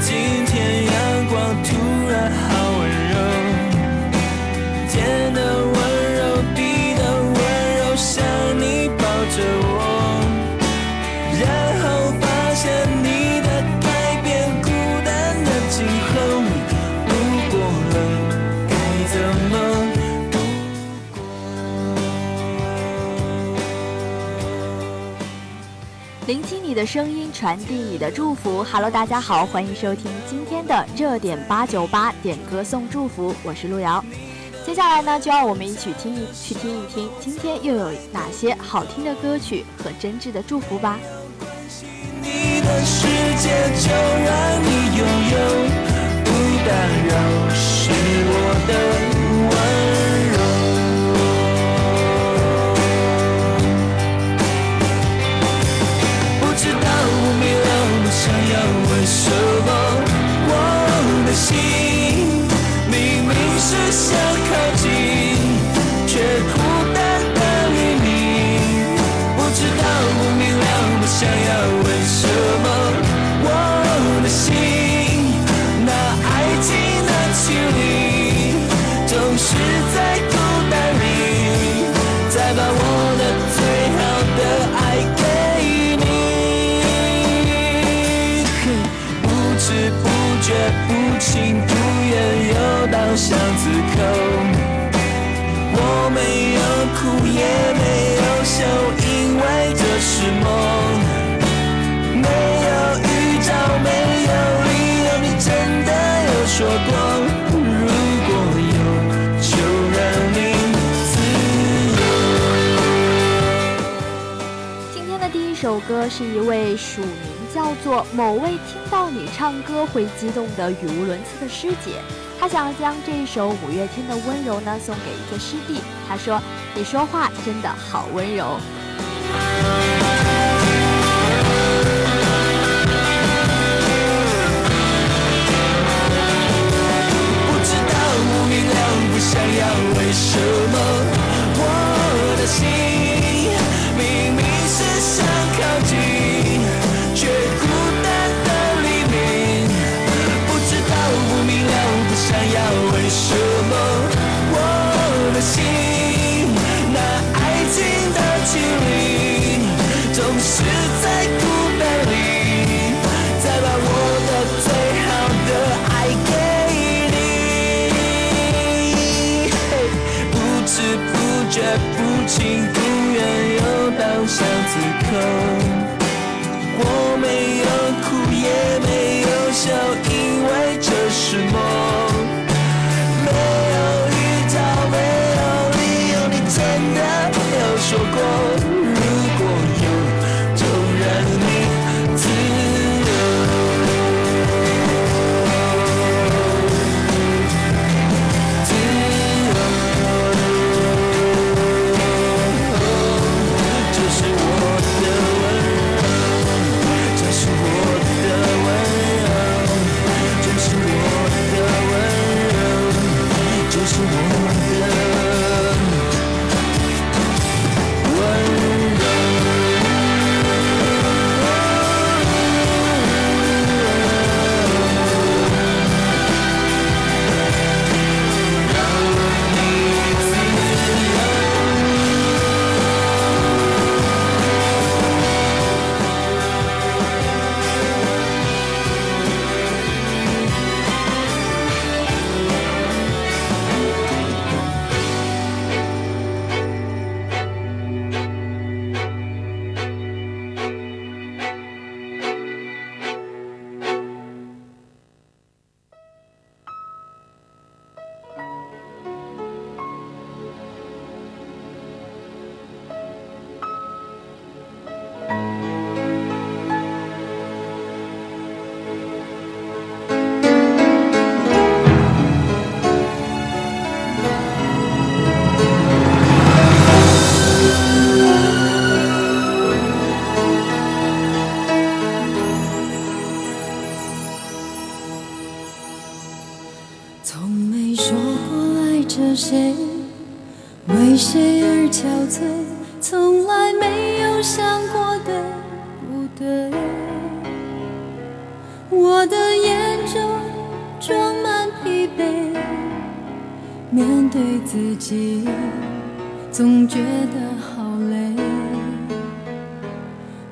to 的声音传递你的祝福。Hello，大家好，欢迎收听今天的热点八九八点歌送祝福，我是路遥。接下来呢，就让我们一起听一去听一听，今天又有哪些好听的歌曲和真挚的祝福吧。是一位署名叫做某位听到你唱歌会激动的语无伦次的师姐。她想要将这一首五月天的温柔呢送给一个师弟。她说：“你说话真的好温柔。”想要为什么，我的心是在孤单里，再把我的最好的爱给你，不知不觉不情不愿又到巷子口，我没有哭也没有笑，因为这是梦。谁为谁而憔悴从来没有想过对不对。我的眼中装满疲惫面对自己总觉得好累。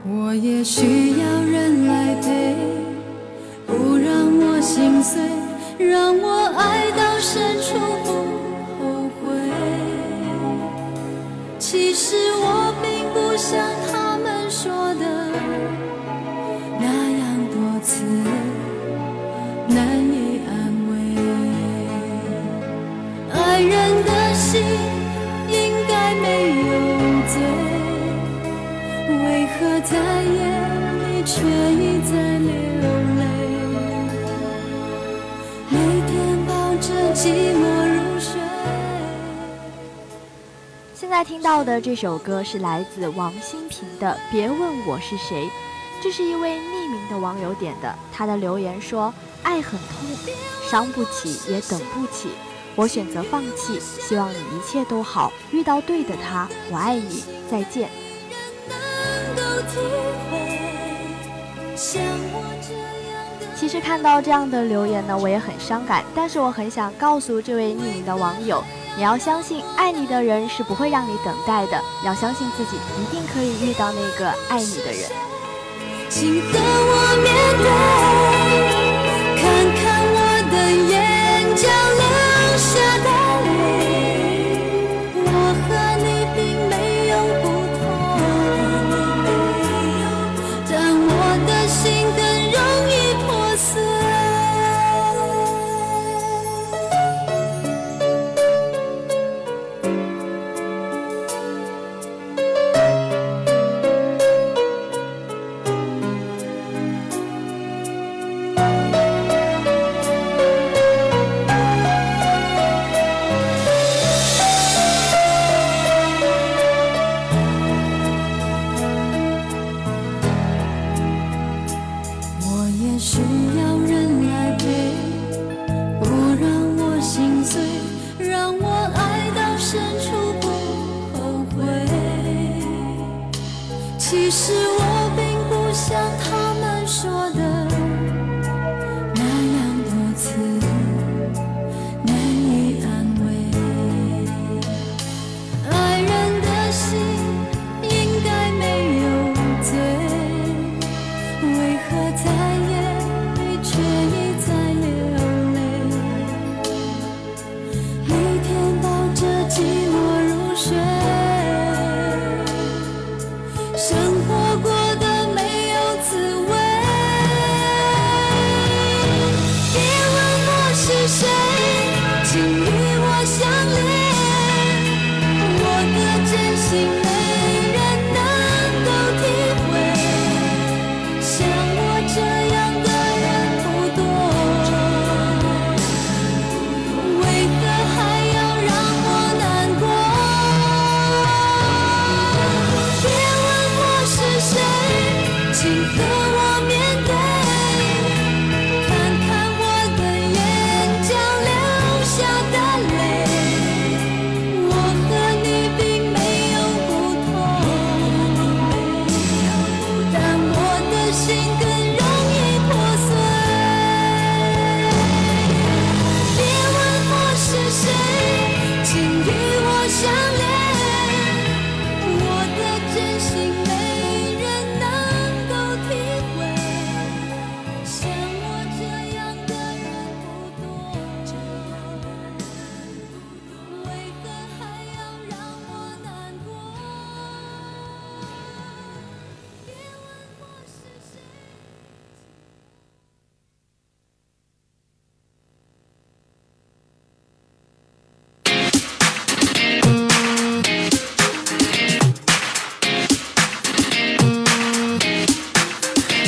我也需要人来陪不让我心碎让我爱到深处不像他们说的那样多次，难以安慰。爱人的心应该没有罪，为何在夜里却一再流泪？每天抱着寂寞。在听到的这首歌是来自王心平的《别问我是谁》，这是一位匿名的网友点的。他的留言说：“爱很痛，伤不起也等不起，我选择放弃。希望你一切都好，遇到对的他。我爱你，再见。”其实看到这样的留言呢，我也很伤感。但是我很想告诉这位匿名的网友。你要相信，爱你的人是不会让你等待的。你要相信自己，一定可以遇到那个爱你的人。请和我面对，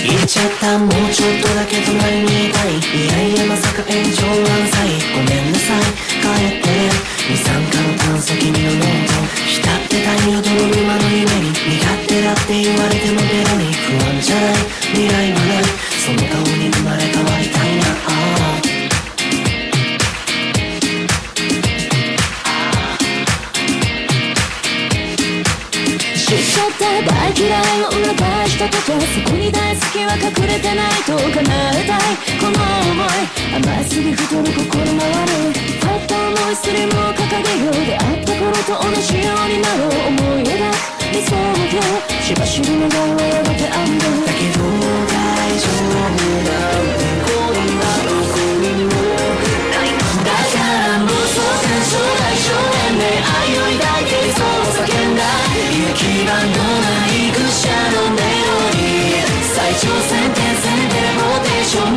言っちゃったもうちょっとだけ隣にいたい。いやいやまさか炎上満載。ごめんなさい。帰って。二酸化の炭素君のノート浸ってたいよどの沼の夢に。苦手だって言われてもベロに。不安じゃない。未来はないその顔に生まれ変わりたいな。った大嫌いを裏返したことそこに大好きは隠れてないと叶えたいこの想い甘すぎ太る心も悪いファット思いスリムを掲げよう出会った頃と同じようになろう思い描く理想の今日しばしりの顔をやがてアンドだけど大丈夫。なんてこんなどこにもないだからもうそうか将来少年で愛を抱いて理想を叫んだ行き場のない愚者今天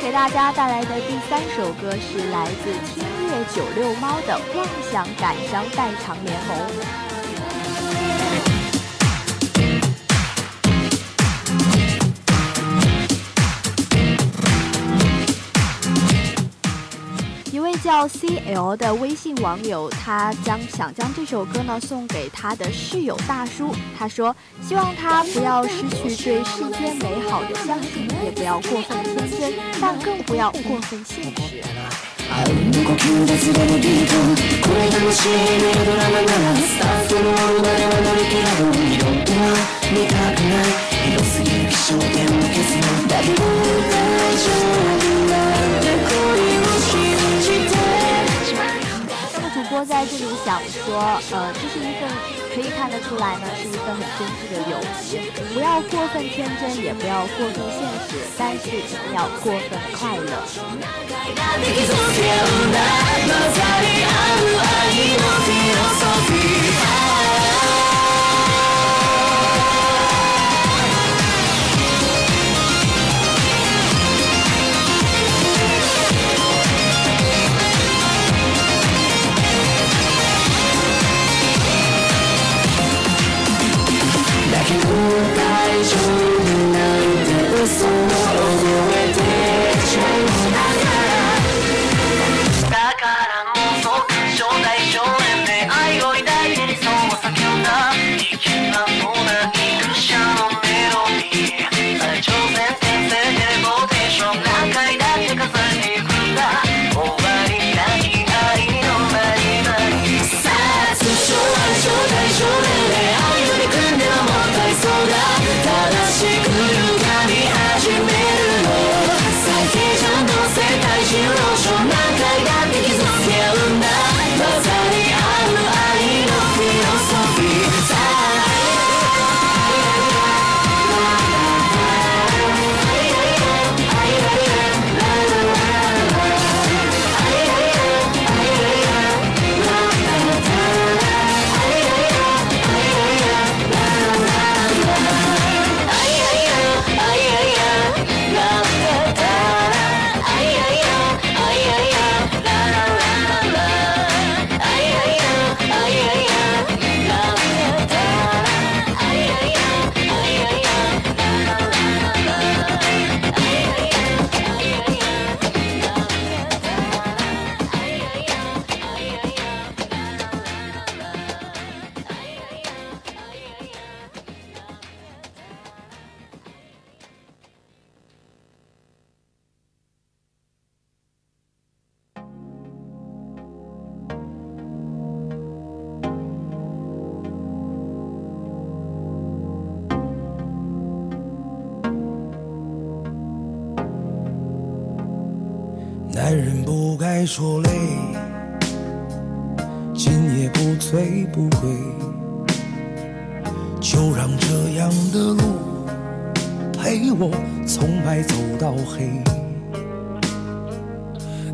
给大家带来的第三首歌是来自听月九六猫的《妄想感伤代偿联盟》。到 CL 的微信网友，他将想将这首歌呢送给他的室友大叔。他说，希望他不要失去对世间美好的相信，也不要过分天真，但更不要过分现实。在这里想说，呃，这是一份可以看得出来呢，是一份很真挚的友谊。不要过分天真，也不要过分现实，但是一定要过分快乐。Show me now that it's all 不该说累，今夜不醉不归，就让这样的路陪我从白走到黑。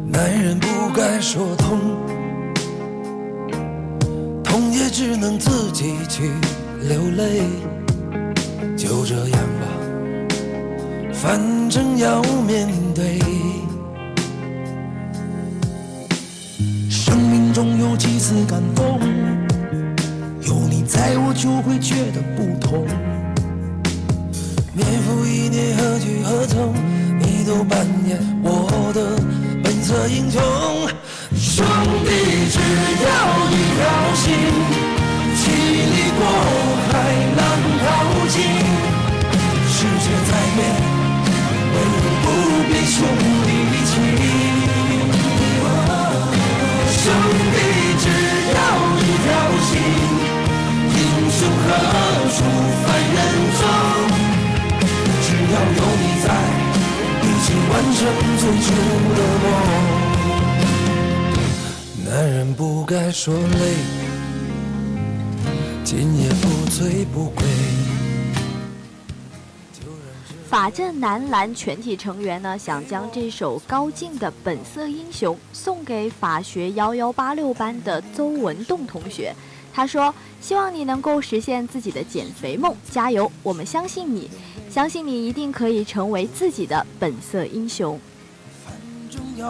男人不该说痛，痛也只能自己去流泪。就这样吧，反正要面对。中有几次感动，有你在我就会觉得不同。年复一年，何去何从？你都扮演我的本色英雄。兄弟，只要一条心，七里过海，浪淘尽。世界再变，唯有不变兄弟情。兄弟，只要一条心，英雄何处凡人中？只要有你在，一起完成最初的梦。男人不该说累，今夜不醉不归。法政男篮全体成员呢，想将这首高进的《本色英雄》送给法学幺幺八六班的邹文栋同学。他说：“希望你能够实现自己的减肥梦，加油！我们相信你，相信你一定可以成为自己的本色英雄。”。生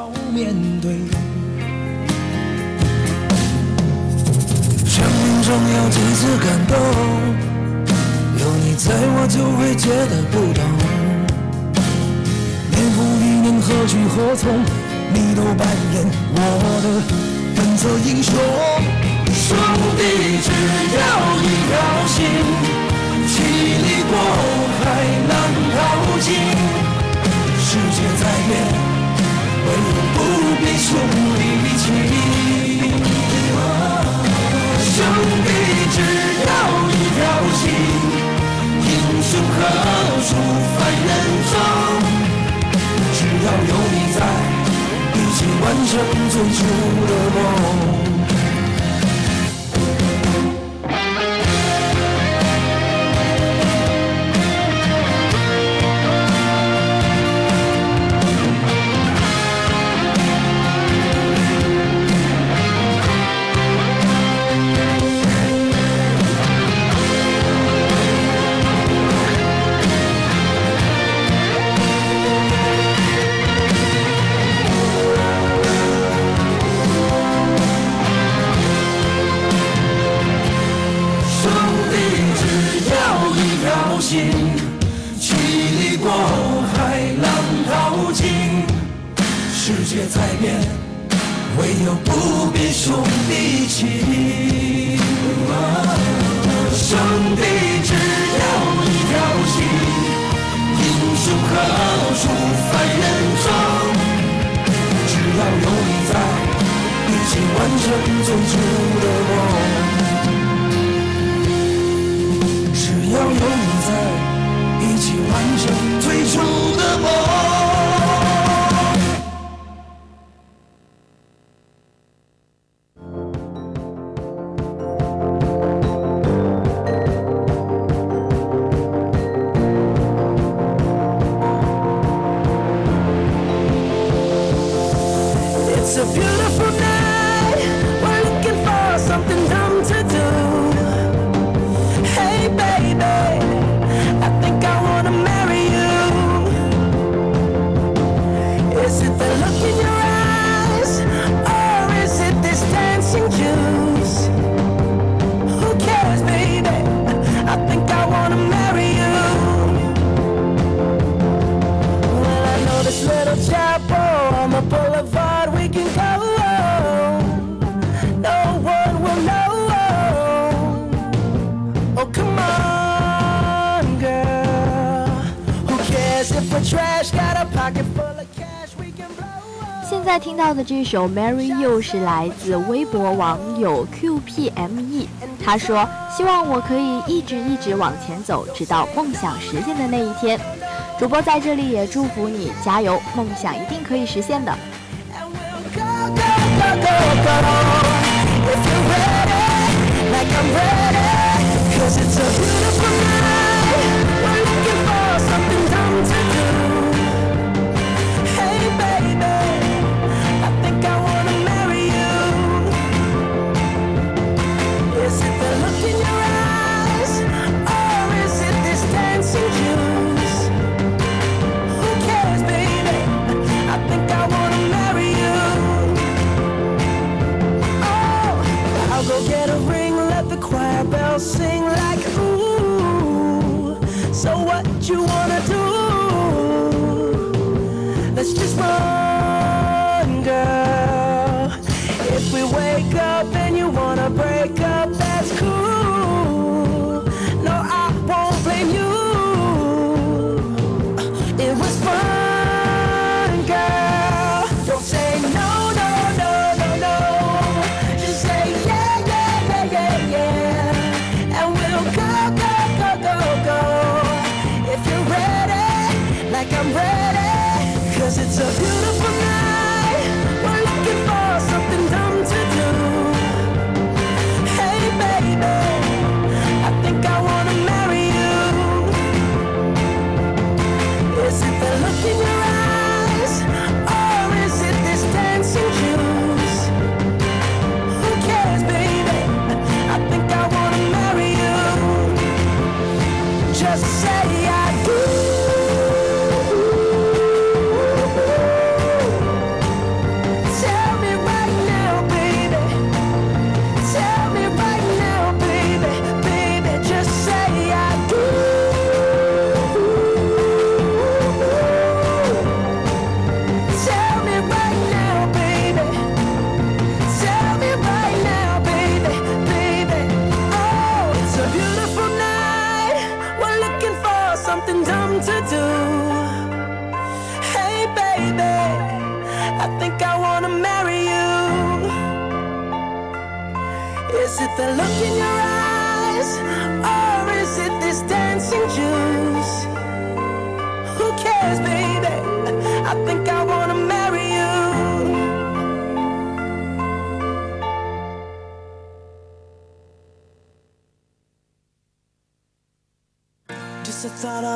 命中有几次感动，有你在我就会觉得不同。年复一年，何去何从？你都扮演我的本色英雄。兄弟，只要一条心，千里过海，浪淘尽。世界在变，唯有不变兄弟情。兄弟，只要，英雄何处凡人中？只要有你在，一起完成最初的梦。世界在变，唯有不变兄弟情。兄弟，只要一条心，英雄何处凡人中？只要有你在，一起完成最初的梦。只要有你在，一起完成最初的梦。这首《Marry You》是来自微博网友 QPME，他说：“希望我可以一直一直往前走，直到梦想实现的那一天。”主播在这里也祝福你加油，梦想一定可以实现的。I'm ready. Cause it's a beautiful night.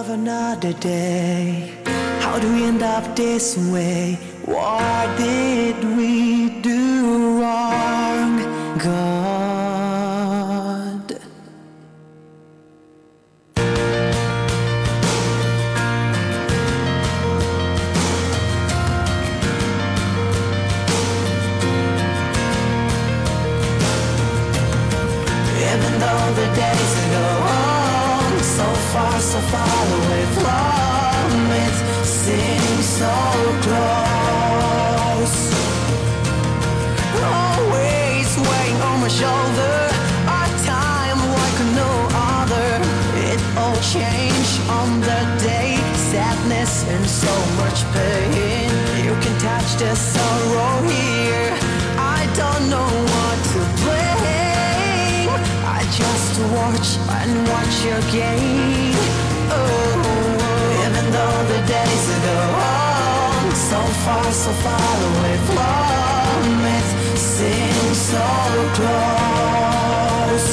Of another day. How do we end up this way? What did we so far away from it, seems so close. Always weighing on my shoulder, our time like no other. It all changed on the day, sadness and so much pain. You can touch the sorrow here. I don't know what to blame. I just watch and watch your game. Even though the days go on so far, so far away from it, seems so close.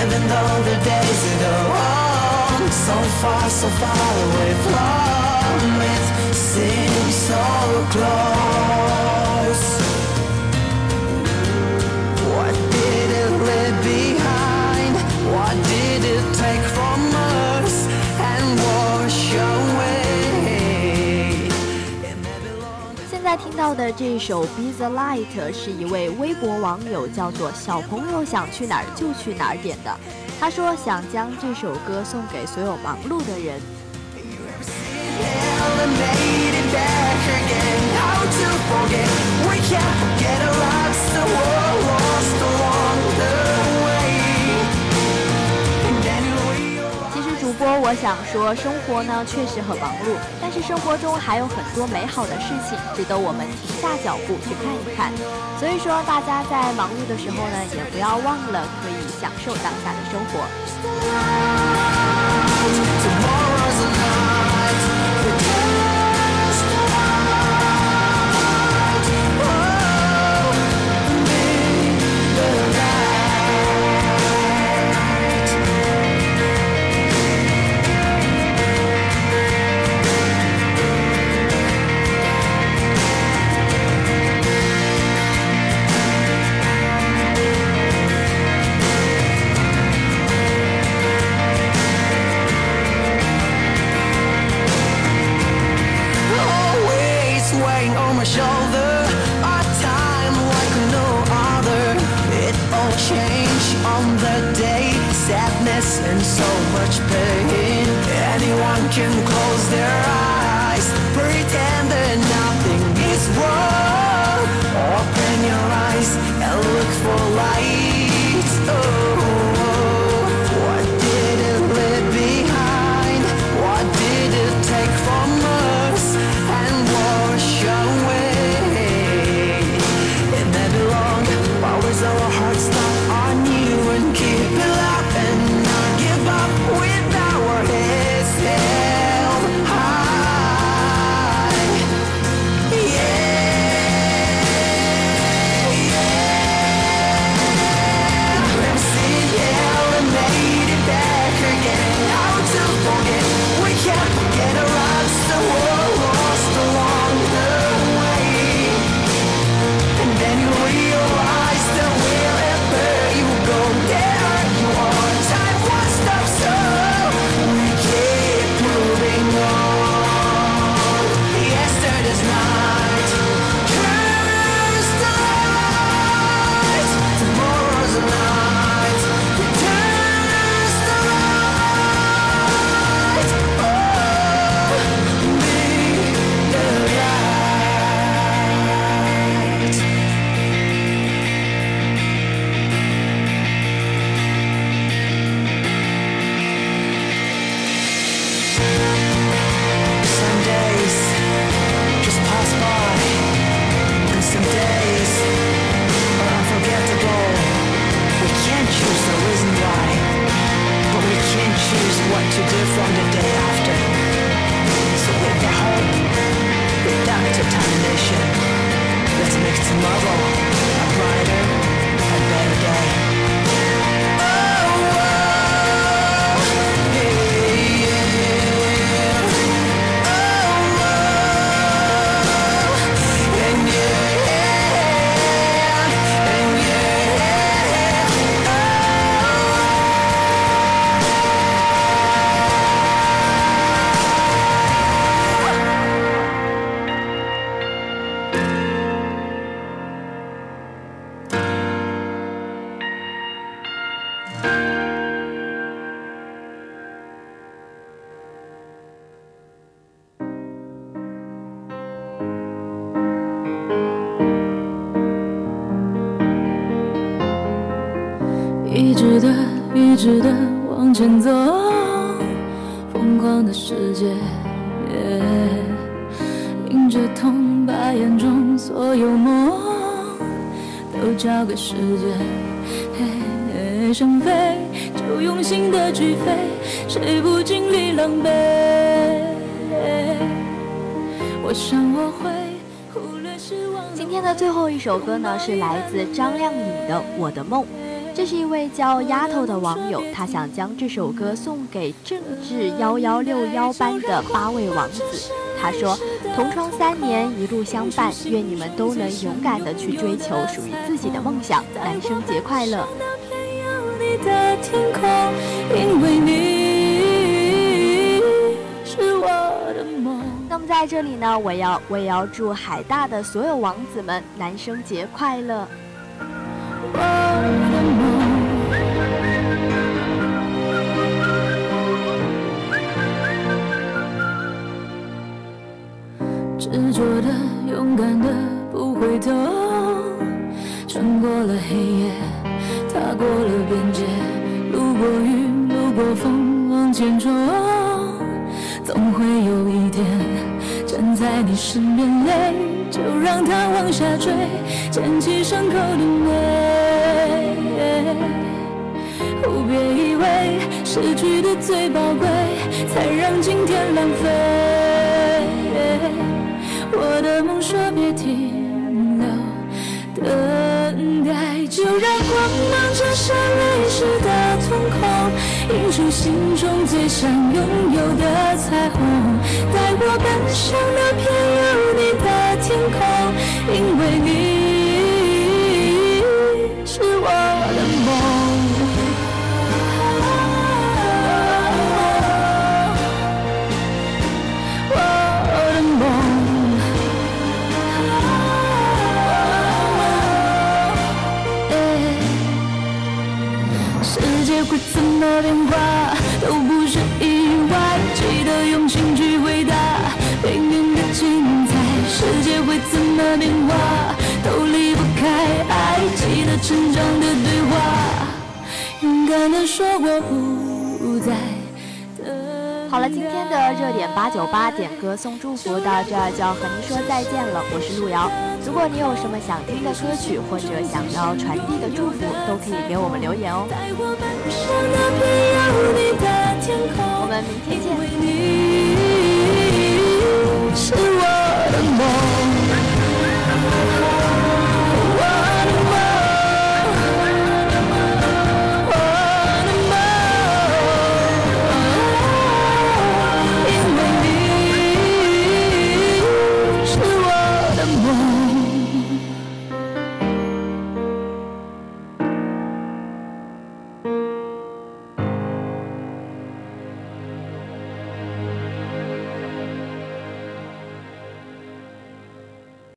Even though the days so far, so far away from it, seems so close. 到的这首《Be the Light》是一位微博网友叫做“小朋友想去哪儿就去哪儿”点的。他说想将这首歌送给所有忙碌的人。不过我想说，生活呢确实很忙碌，但是生活中还有很多美好的事情值得我们停下脚步去看一看。所以说，大家在忙碌的时候呢，也不要忘了可以享受当下的生活。心的去飞，谁不经历狼狈？我想我会忽略失望。今天的最后一首歌呢，是来自张靓颖的《我的梦》。这是一位叫丫头的网友，他想将这首歌送给政治幺幺六幺班的八位王子。他说：“同窗三年，一路相伴，愿你们都能勇敢的去追求属于自己的梦想。男生节快乐！的天空，因为你是我的梦。那么在这里呢，我要我也要祝海大的所有王子们男生节快乐！我的梦。执着的，勇敢的，不回头，穿过了黑夜，踏过了边风，往前冲，总会有一天站在你身边，泪就让它往下坠，捡起伤口的美。别以为失去的最宝贵，才让今天浪费。我的梦说别停留，等待，就让光芒折射泪湿的映出心中最想拥有的彩虹。带我奔向那片有你的天空，因为你会怎么变化，都离不开爱。记得成长的对话，勇敢的说我不再。好了，今天的热点八九八点歌送祝福到这儿就要和您说再见了。我是路遥，如果你有什么想听的歌曲或者想要传递的祝福，都可以给我们留言哦。我。们明天见是我的梦。